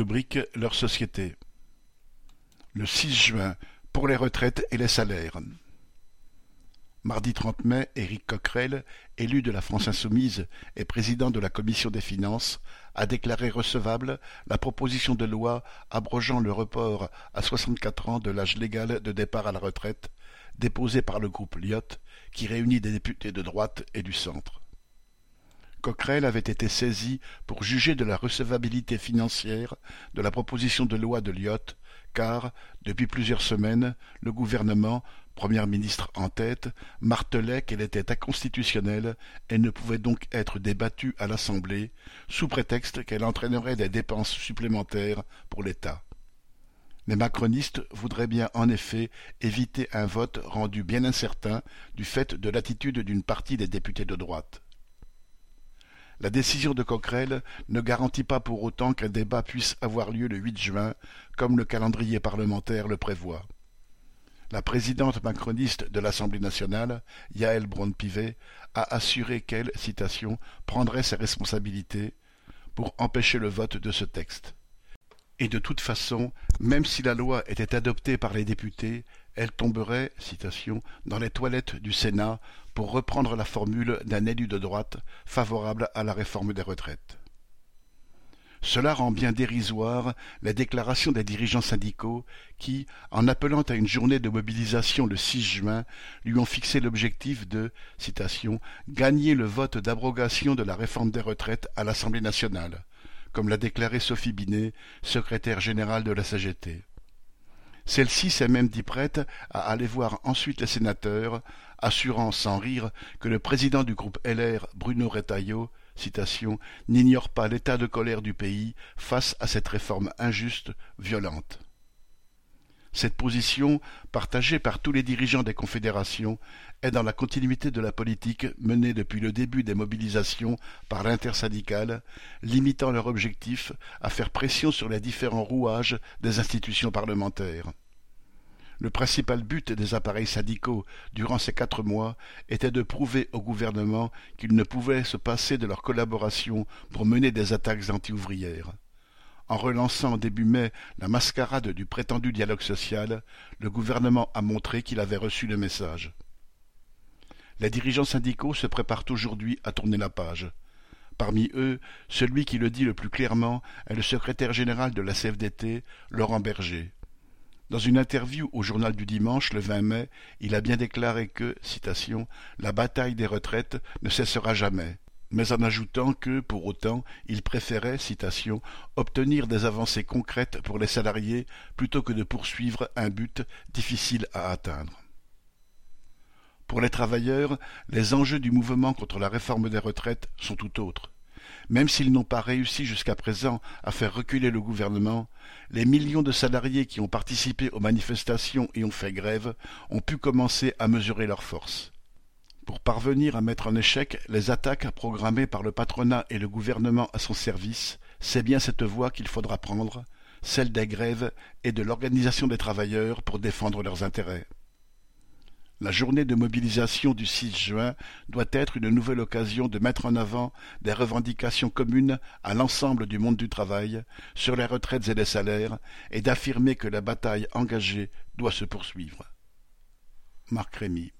Rubrique Leur société. Le 6 juin, pour les retraites et les salaires. Mardi 30 mai, Éric Coquerel, élu de la France insoumise et président de la commission des finances, a déclaré recevable la proposition de loi abrogeant le report à 64 ans de l'âge légal de départ à la retraite, déposée par le groupe Lyot, qui réunit des députés de droite et du centre. Coquerel avait été saisi pour juger de la recevabilité financière de la proposition de loi de Lyot, car, depuis plusieurs semaines, le gouvernement, Première ministre en tête, martelait qu'elle était inconstitutionnelle et ne pouvait donc être débattue à l'Assemblée, sous prétexte qu'elle entraînerait des dépenses supplémentaires pour l'État. Les macronistes voudraient bien en effet éviter un vote rendu bien incertain du fait de l'attitude d'une partie des députés de droite. La décision de Coquerel ne garantit pas pour autant qu'un débat puisse avoir lieu le 8 juin, comme le calendrier parlementaire le prévoit. La présidente macroniste de l'Assemblée nationale, Yaël Braun-Pivet, a assuré qu'elle, citation, prendrait ses responsabilités pour empêcher le vote de ce texte. Et de toute façon, même si la loi était adoptée par les députés, elle tomberait, citation, dans les toilettes du Sénat pour reprendre la formule d'un élu de droite favorable à la réforme des retraites. Cela rend bien dérisoire les déclarations des dirigeants syndicaux qui, en appelant à une journée de mobilisation le 6 juin, lui ont fixé l'objectif de citation, gagner le vote d'abrogation de la réforme des retraites à l'Assemblée nationale, comme l'a déclaré Sophie Binet, secrétaire générale de la CGT. Celle-ci s'est même dit prête à aller voir ensuite les sénateurs, assurant sans rire que le président du groupe LR, Bruno Retailleau, n'ignore pas l'état de colère du pays face à cette réforme injuste, violente. Cette position, partagée par tous les dirigeants des confédérations, est dans la continuité de la politique menée depuis le début des mobilisations par l'intersyndicale, limitant leur objectif à faire pression sur les différents rouages des institutions parlementaires. Le principal but des appareils syndicaux durant ces quatre mois était de prouver au gouvernement qu'il ne pouvait se passer de leur collaboration pour mener des attaques anti-ouvrières. En relançant début mai la mascarade du prétendu dialogue social, le gouvernement a montré qu'il avait reçu le message. Les dirigeants syndicaux se préparent aujourd'hui à tourner la page. Parmi eux, celui qui le dit le plus clairement est le secrétaire général de la CFDT, Laurent Berger. Dans une interview au journal du dimanche, le 20 mai, il a bien déclaré que, citation, la bataille des retraites ne cessera jamais, mais en ajoutant que, pour autant, il préférait, citation, obtenir des avancées concrètes pour les salariés plutôt que de poursuivre un but difficile à atteindre. Pour les travailleurs, les enjeux du mouvement contre la réforme des retraites sont tout autres. Même s'ils n'ont pas réussi jusqu'à présent à faire reculer le gouvernement, les millions de salariés qui ont participé aux manifestations et ont fait grève ont pu commencer à mesurer leurs forces. Pour parvenir à mettre en échec les attaques programmées par le patronat et le gouvernement à son service, c'est bien cette voie qu'il faudra prendre, celle des grèves et de l'organisation des travailleurs pour défendre leurs intérêts. La journée de mobilisation du 6 juin doit être une nouvelle occasion de mettre en avant des revendications communes à l'ensemble du monde du travail sur les retraites et les salaires et d'affirmer que la bataille engagée doit se poursuivre. Marc Rémy